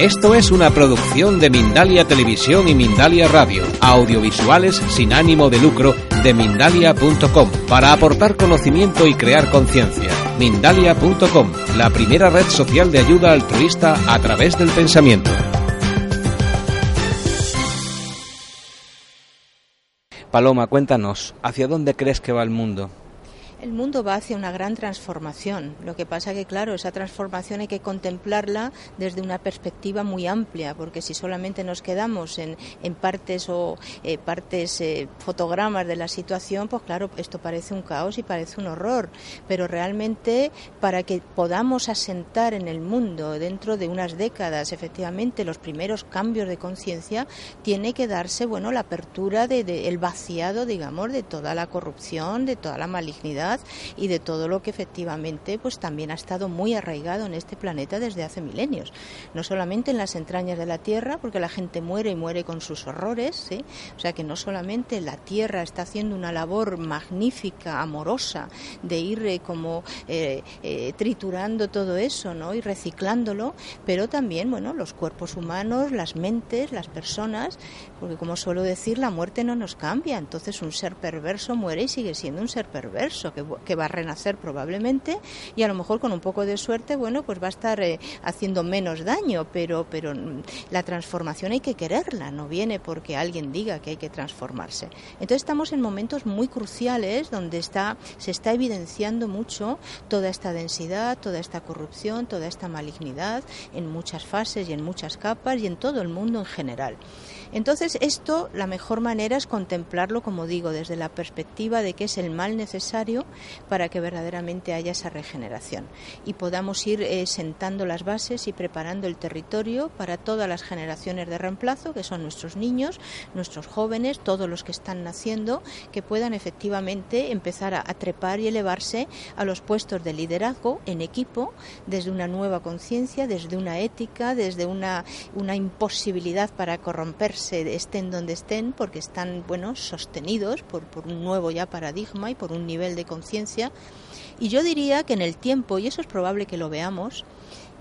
Esto es una producción de Mindalia Televisión y Mindalia Radio, audiovisuales sin ánimo de lucro de mindalia.com, para aportar conocimiento y crear conciencia. Mindalia.com, la primera red social de ayuda altruista a través del pensamiento. Paloma, cuéntanos, ¿hacia dónde crees que va el mundo? El mundo va hacia una gran transformación. Lo que pasa que, claro, esa transformación hay que contemplarla desde una perspectiva muy amplia, porque si solamente nos quedamos en, partes o eh, partes eh, fotogramas de la situación, pues claro, esto parece un caos y parece un horror. Pero realmente, para que podamos asentar en el mundo dentro de unas décadas, efectivamente, los primeros cambios de conciencia, tiene que darse, bueno, la apertura del de, el vaciado, digamos, de toda la corrupción, de toda la malignidad y de todo lo que efectivamente pues también ha estado muy arraigado en este planeta desde hace milenios. No solamente en las entrañas de la Tierra, porque la gente muere y muere con sus horrores, o sea que no solamente la Tierra está haciendo una labor magnífica, amorosa, de ir eh, como eh, eh, triturando todo eso ¿no? y reciclándolo, pero también bueno, los cuerpos humanos, las mentes, las personas, porque como suelo decir, la muerte no nos cambia, entonces un ser perverso muere y sigue siendo un ser perverso, que, va a renacer probablemente y a lo mejor con un poco de suerte, bueno, pues va a estar eh, haciendo menos daño, pero, pero la transformación hay que quererla, no viene porque alguien diga que hay que transformarse. Entonces estamos en momentos muy cruciales donde está, se está evidenciando mucho toda esta densidad, toda esta corrupción, toda esta malignidad en muchas fases y en muchas capas y en todo el mundo en general. Entonces, esto, la mejor manera es contemplarlo, como digo, desde la perspectiva de que es el mal necesario para que verdaderamente haya esa regeneración. Y podamos ir eh, sentando las bases y preparando el territorio para todas las generaciones de reemplazo, que son nuestros niños, nuestros jóvenes, todos los que están naciendo, que puedan efectivamente empezar a, trepar y elevarse a los puestos de liderazgo en equipo desde una nueva conciencia, desde una ética, desde una, una imposibilidad para corromperse estén donde estén, porque están bueno, sostenidos por, un nuevo ya paradigma y por un nivel de conciencia. Y yo diría que en el tiempo, y eso es probable que lo veamos,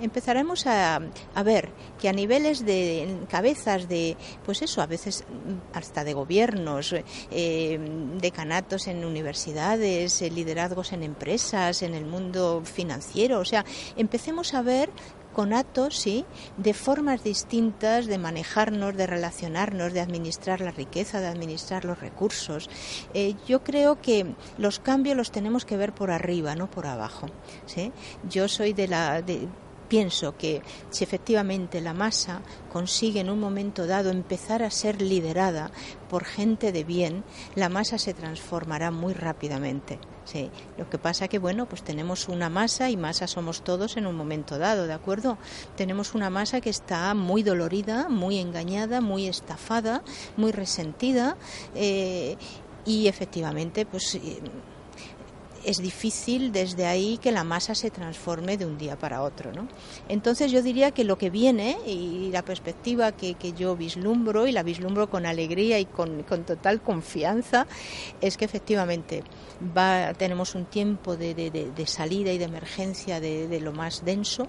empezaremos a, a, ver que a niveles de cabezas de, pues eso, a veces hasta de gobiernos, eh, decanatos en universidades, eh, liderazgos en empresas, en el mundo financiero, o sea, empecemos a ver conatos, sí, de formas distintas de manejarnos, de relacionarnos, de administrar la riqueza, de administrar los recursos. Eh, yo creo que los cambios los tenemos que ver por arriba, no por abajo. ¿sí? Yo soy de la pienso que si efectivamente la masa consigue en un momento dado empezar a ser liderada por gente de bien, la masa se transformará muy rápidamente. Sí, lo que pasa que bueno, pues tenemos una masa y masa somos todos en un momento dado, ¿de acuerdo? Tenemos una masa que está muy dolorida, muy engañada, muy estafada, muy resentida eh, y efectivamente, pues eh, es difícil desde ahí que la masa se transforme de un día para otro. ¿no? Entonces yo diría que lo que viene y la perspectiva que, yo vislumbro y la vislumbro con alegría y con, total confianza es que efectivamente va, tenemos un tiempo de, salida y de emergencia de, lo más denso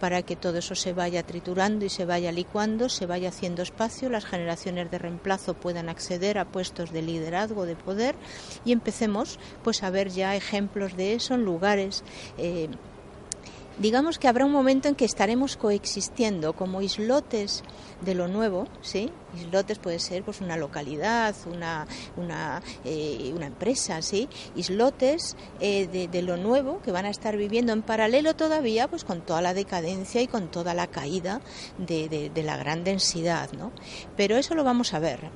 para que todo eso se vaya triturando y se vaya licuando, se vaya haciendo espacio, las generaciones de reemplazo puedan acceder a puestos de liderazgo, de poder y empecemos pues a ver ya ejemplos de eso en lugares. Eh, digamos que habrá un momento en que estaremos coexistiendo como islotes de lo nuevo, ¿sí? Islotes puede ser pues una localidad, una, una, eh, una empresa, ¿sí? Islotes eh, de, lo nuevo que van a estar viviendo en paralelo todavía pues con toda la decadencia y con toda la caída de, de la gran densidad, ¿no? Pero eso lo vamos a ver.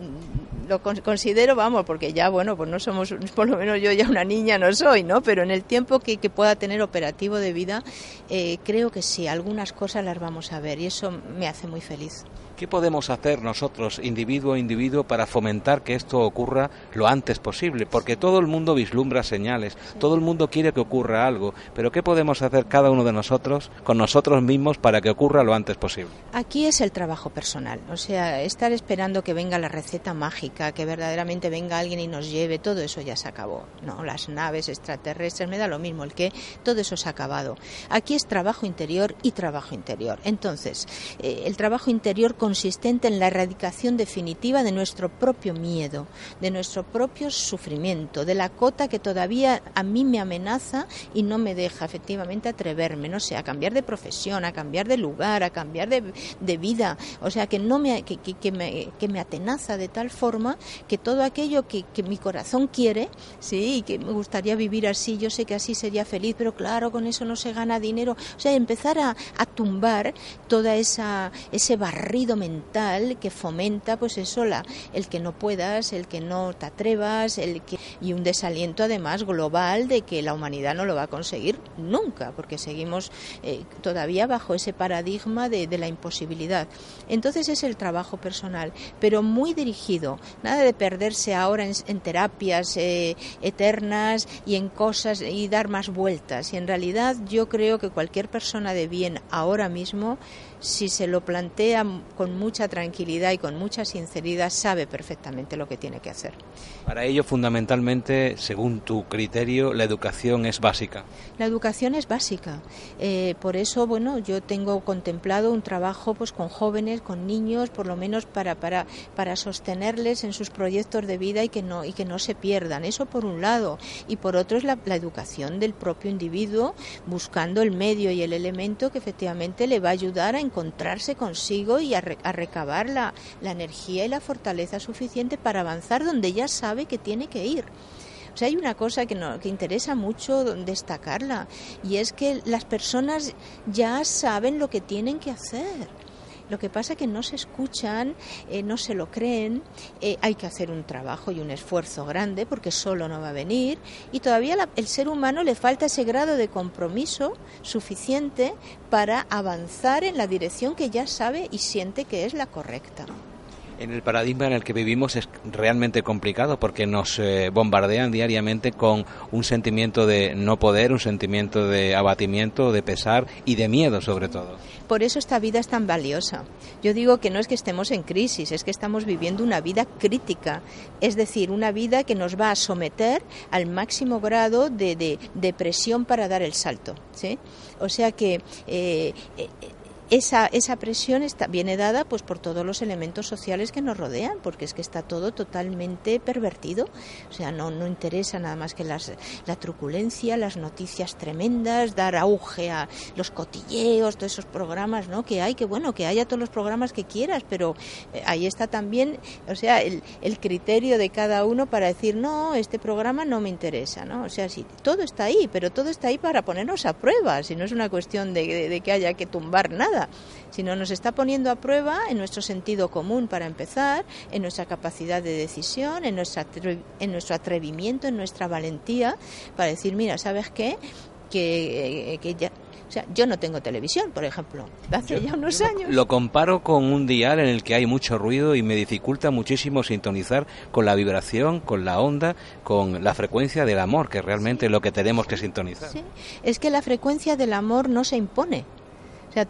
Lo considero, vamos, porque ya, bueno, pues no somos, por lo menos yo ya una niña no soy, ¿no? Pero en el tiempo que, que pueda tener operativo de vida, eh, creo que sí, algunas cosas las vamos a ver y eso me hace muy feliz. ¿Qué podemos hacer nosotros, individuo a individuo, para fomentar que esto ocurra lo antes posible? Porque todo el mundo vislumbra señales, todo el mundo quiere que ocurra algo, pero ¿qué podemos hacer cada uno de nosotros con nosotros mismos para que ocurra lo antes posible? Aquí es el trabajo personal, o sea, estar esperando que venga la receta mágica que verdaderamente venga alguien y nos lleve, todo eso ya se acabó. No, las naves extraterrestres, me da lo mismo el que, todo eso se ha acabado. Aquí es trabajo interior y trabajo interior. Entonces, eh, el trabajo interior consistente en la erradicación definitiva de nuestro propio miedo, de nuestro propio sufrimiento, de la cota que todavía a mí me amenaza y no me deja efectivamente atreverme, no sé, a cambiar de profesión, a cambiar de lugar, a cambiar de, vida, o sea, que no me que, que, me, que me atenaza de tal forma que todo aquello que, que mi corazón quiere, sí, y que me gustaría vivir así, yo sé que así sería feliz, pero claro, con eso no se gana dinero, o sea, empezar a, a tumbar toda esa ese barrido mental que fomenta pues eso la, el que no puedas, el que no te atrevas, el que y un desaliento además global de que la humanidad no lo va a conseguir nunca, porque seguimos eh, todavía bajo ese paradigma de, la imposibilidad. Entonces es el trabajo personal, pero muy dirigido, nada de perderse ahora en, terapias eh, eternas y en cosas y dar más vueltas. Y en realidad yo creo que cualquier persona de bien ahora mismo si se lo plantea con mucha tranquilidad y con mucha sinceridad, sabe perfectamente lo que tiene que hacer. Para ello, fundamentalmente, según tu criterio, la educación es básica. La educación es básica. Eh, por eso, bueno, yo tengo contemplado un trabajo pues con jóvenes, con niños, por lo menos para, para, para sostenerles en sus proyectos de vida y que no, y que no se pierdan. Eso por un lado. Y por otro es la, la educación del propio individuo, buscando el medio y el elemento que efectivamente le va a ayudar a encontrarse consigo y a, recabar la, energía y la fortaleza suficiente para avanzar donde ya sabe que tiene que ir. O sea, hay una cosa que, que interesa mucho destacarla y es que las personas ya saben lo que tienen que hacer. Lo que pasa es que no se escuchan, eh, no se lo creen, eh, hay que hacer un trabajo y un esfuerzo grande porque solo no va a venir y todavía el ser humano le falta ese grado de compromiso suficiente para avanzar en la dirección que ya sabe y siente que es la correcta. En el paradigma en el que vivimos es realmente complicado porque nos eh, bombardean diariamente con un sentimiento de no poder, un sentimiento de abatimiento, de pesar y de miedo sobre todo. Por eso esta vida es tan valiosa. Yo digo que no es que estemos en crisis, es que estamos viviendo una vida crítica, es decir, una vida que nos va a someter al máximo grado de, de, presión para dar el salto. ¿sí? O sea que eh, eh, esa, esa presión está, viene dada pues por todos los elementos sociales que nos rodean, porque es que está todo totalmente pervertido. O sea, no, no interesa nada más que las, la truculencia, las noticias tremendas, dar auge a los cotilleos, todos esos programas ¿no? que hay, que bueno, que haya todos los programas que quieras, pero eh, ahí está también, o sea, el, el criterio de cada uno para decir, no, este programa no me interesa, ¿no? O sea, sí, todo está ahí, pero todo está ahí para ponernos a prueba, si no es una cuestión de, de que haya que tumbar nada sino nos está poniendo a prueba en nuestro sentido común para empezar, en nuestra capacidad de decisión, en, nuestra, en nuestro atrevimiento, en nuestra valentía, para decir, mira, ¿sabes qué? Que, eh, ya, o sea, yo no tengo televisión, por ejemplo, hace ya unos años. Lo comparo con un dial en el que hay mucho ruido y me dificulta muchísimo sintonizar con la vibración, con la onda, con la frecuencia del amor, que realmente es lo que tenemos que sintonizar. Sí, es que la frecuencia del amor no se impone. O sea,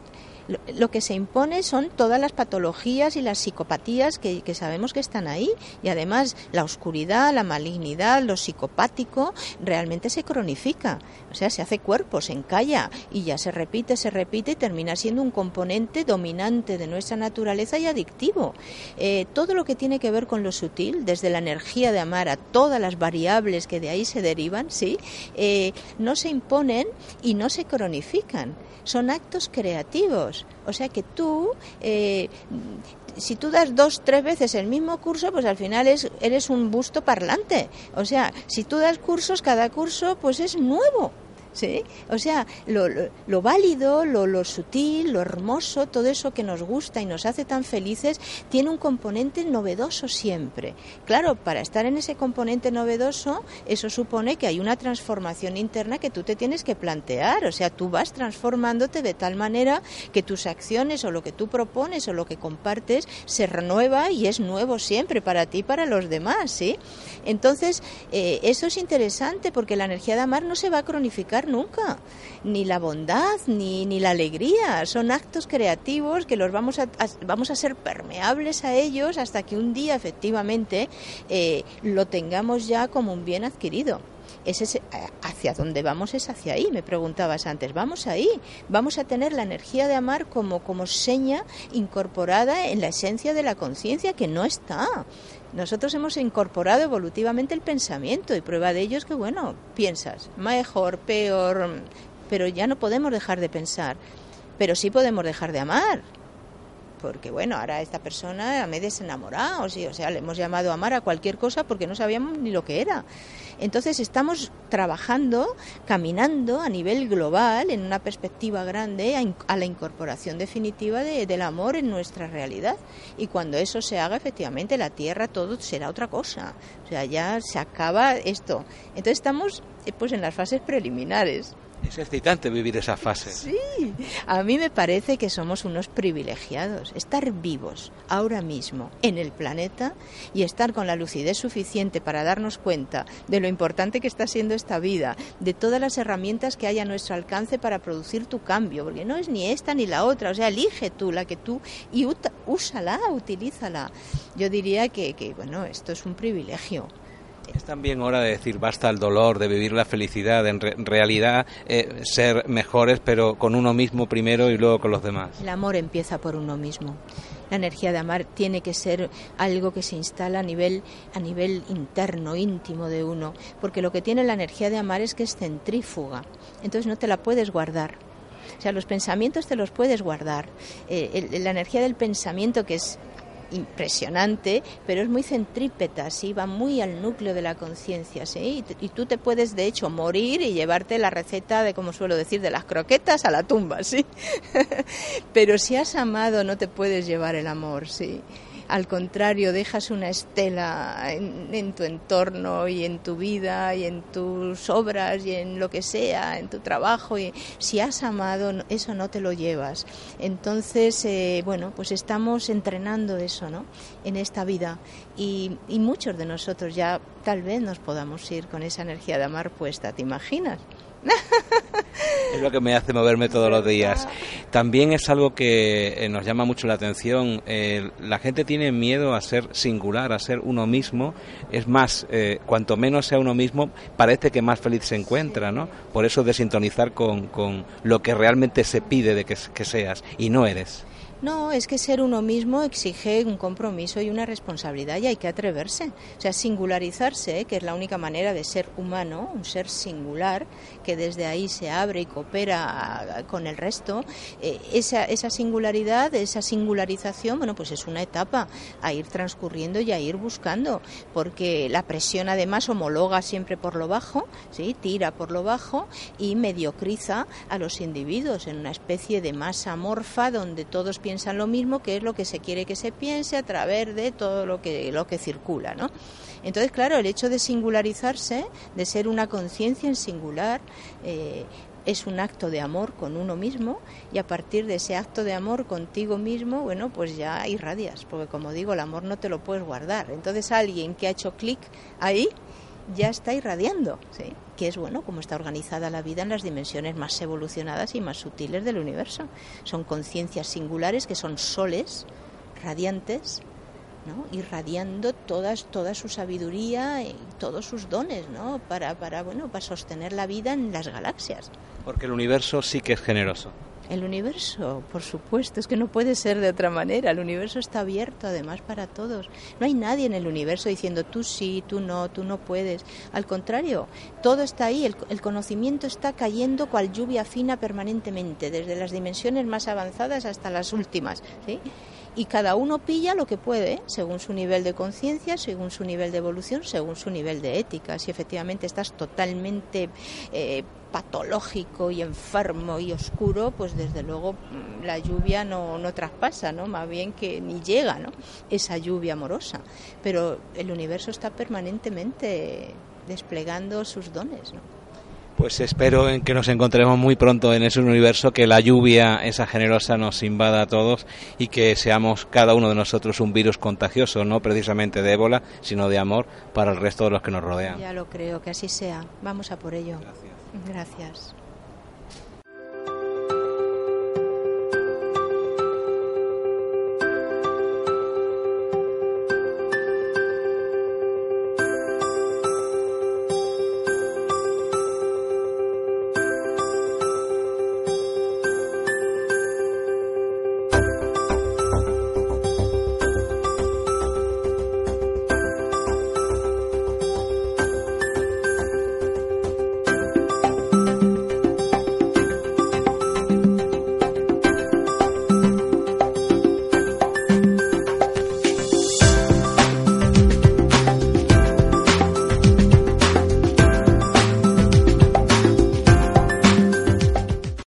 lo que se impone son todas las patologías y las psicopatías que, sabemos que están ahí y además la oscuridad, la malignidad, lo psicopático realmente se cronifica, o sea, se hace cuerpo, se encalla y ya se repite, se repite y termina siendo un componente dominante de nuestra naturaleza y adictivo. Eh, todo lo que tiene que ver con lo sutil, desde la energía de amar a todas las variables que de ahí se derivan, sí, eh, no se imponen y no se cronifican son actos creativos. O sea que tú, eh, si tú das dos, tres veces el mismo curso, pues al final es, eres un busto parlante. O sea, si tú das cursos, cada curso pues es nuevo. ¿Sí? O sea, lo, lo, válido, lo, lo, sutil, lo hermoso, todo eso que nos gusta y nos hace tan felices, tiene un componente novedoso siempre. Claro, para estar en ese componente novedoso, eso supone que hay una transformación interna que tú te tienes que plantear. O sea, tú vas transformándote de tal manera que tus acciones o lo que tú propones o lo que compartes se renueva y es nuevo siempre para ti y para los demás, ¿sí? Entonces, eh, eso es interesante porque la energía de amar no se va a cronificar nunca, ni la bondad, ni, ni la alegría. Son actos creativos que los vamos a, vamos a ser permeables a ellos hasta que un día efectivamente eh, lo tengamos ya como un bien adquirido es eh, hacia dónde vamos es hacia ahí, me preguntabas antes, vamos ahí, vamos a tener la energía de amar como, como seña incorporada en la esencia de la conciencia que no está. Nosotros hemos incorporado evolutivamente el pensamiento y prueba de ello es que, bueno, piensas mejor, peor, pero ya no podemos dejar de pensar, pero sí podemos dejar de amar porque bueno, ahora esta persona me he desenamorado, sí, o sea, le hemos llamado a amar a cualquier cosa porque no sabíamos ni lo que era. Entonces estamos trabajando, caminando a nivel global, en una perspectiva grande, a, la incorporación definitiva del amor en nuestra realidad. Y cuando eso se haga, efectivamente, la Tierra todo será otra cosa. O sea, ya se acaba esto. Entonces estamos eh, pues en las fases preliminares. Es excitante vivir esa fase. Sí, a mí me parece que somos unos privilegiados. Estar vivos ahora mismo en el planeta y estar con la lucidez suficiente para darnos cuenta de lo importante que está siendo esta vida, de todas las herramientas que hay a nuestro alcance para producir tu cambio, porque no es ni esta ni la otra, o sea, elige tú la que tú y úsala, utilízala. Yo diría que, que bueno, esto es un privilegio. Es también hora de decir basta el dolor, de vivir la felicidad, en realidad eh, ser mejores, pero con uno mismo primero y luego con los demás. El amor empieza por uno mismo. La energía de amar tiene que ser algo que se instala a nivel, a nivel interno, íntimo de uno, porque lo que tiene la energía de amar es que es centrífuga, entonces no te la puedes guardar. O sea, los pensamientos te los puedes guardar. Eh, la energía del pensamiento, que es impresionante, pero es muy centrípeta, ¿sí? va muy al núcleo de la conciencia. ¿sí? Y, tú te puedes, de hecho, morir y llevarte la receta de, como suelo decir, de las croquetas a la tumba. ¿sí? pero si has amado, no te puedes llevar el amor. ¿sí? Al contrario, dejas una estela en, tu entorno y en tu vida y en tus obras y en lo que sea, en tu trabajo. Y si has amado, eso no te lo llevas. Entonces, eh, bueno, pues estamos entrenando eso, ¿no? En esta vida. Y, y muchos de nosotros ya tal vez nos podamos ir con esa energía de amar puesta, ¿te imaginas? es lo que me hace moverme todos los días. También es algo que eh, nos llama mucho la atención. la gente tiene miedo a ser singular, a ser uno mismo. Es más, eh, cuanto menos sea uno mismo, parece que más feliz se encuentra, ¿no? Por eso de sintonizar con, con lo que realmente se pide de que seas y no eres. No, es que ser uno mismo exige un compromiso y una responsabilidad y hay que atreverse. O sea, singularizarse, que es la única manera de ser humano, un ser singular, que desde ahí se abre y coopera con el resto, eh, esa, esa singularidad, esa singularización, bueno, pues es una etapa a ir transcurriendo y a ir buscando, porque la presión además homologa siempre por lo bajo, ¿sí? tira por lo bajo y mediocriza a los individuos en una especie de masa amorfa donde todos piensan piensan lo mismo, que es lo que se quiere que se piense a través de todo lo que, lo que circula, ¿no? Entonces, claro, el hecho de singularizarse, de ser una conciencia en singular, eh, es un acto de amor con uno mismo y a partir de ese acto de amor contigo mismo, bueno, pues ya irradias, porque como digo, el amor no te lo puedes guardar. Entonces alguien que ha hecho clic ahí ya está irradiando, ¿sí? Que es bueno como está organizada la vida en las dimensiones más evolucionadas y más sutiles del universo. Son conciencias singulares que son soles radiantes, ¿no? irradiando todas, toda su sabiduría y todos sus dones ¿no? para, para, bueno, para sostener la vida en las galaxias. Porque el universo sí que es generoso. El universo, por supuesto, es que no puede ser de otra manera. El universo está abierto además para todos. No hay nadie en el universo diciendo tú sí, tú no, tú no puedes. Al contrario, todo está ahí. El, conocimiento está cayendo cual lluvia fina permanentemente, desde las dimensiones más avanzadas hasta las últimas. ¿sí? Y cada uno pilla lo que puede según su nivel de conciencia, según su nivel de evolución, según su nivel de ética. Si efectivamente estás totalmente eh, patológico y enfermo y oscuro, pues desde luego mm, la lluvia no, no traspasa, ¿no? Más bien que ni llega, ¿no? Esa lluvia amorosa. Pero el universo está permanentemente desplegando sus dones, ¿no? Pues espero en que nos encontremos muy pronto en ese universo, que la lluvia, esa generosa, nos invada a todos y que seamos cada uno de nosotros un virus contagioso, no precisamente de ébola, sino de amor para el resto de los que nos rodean. Ya lo creo, que así sea. Vamos a por ello. Gracias. Gracias.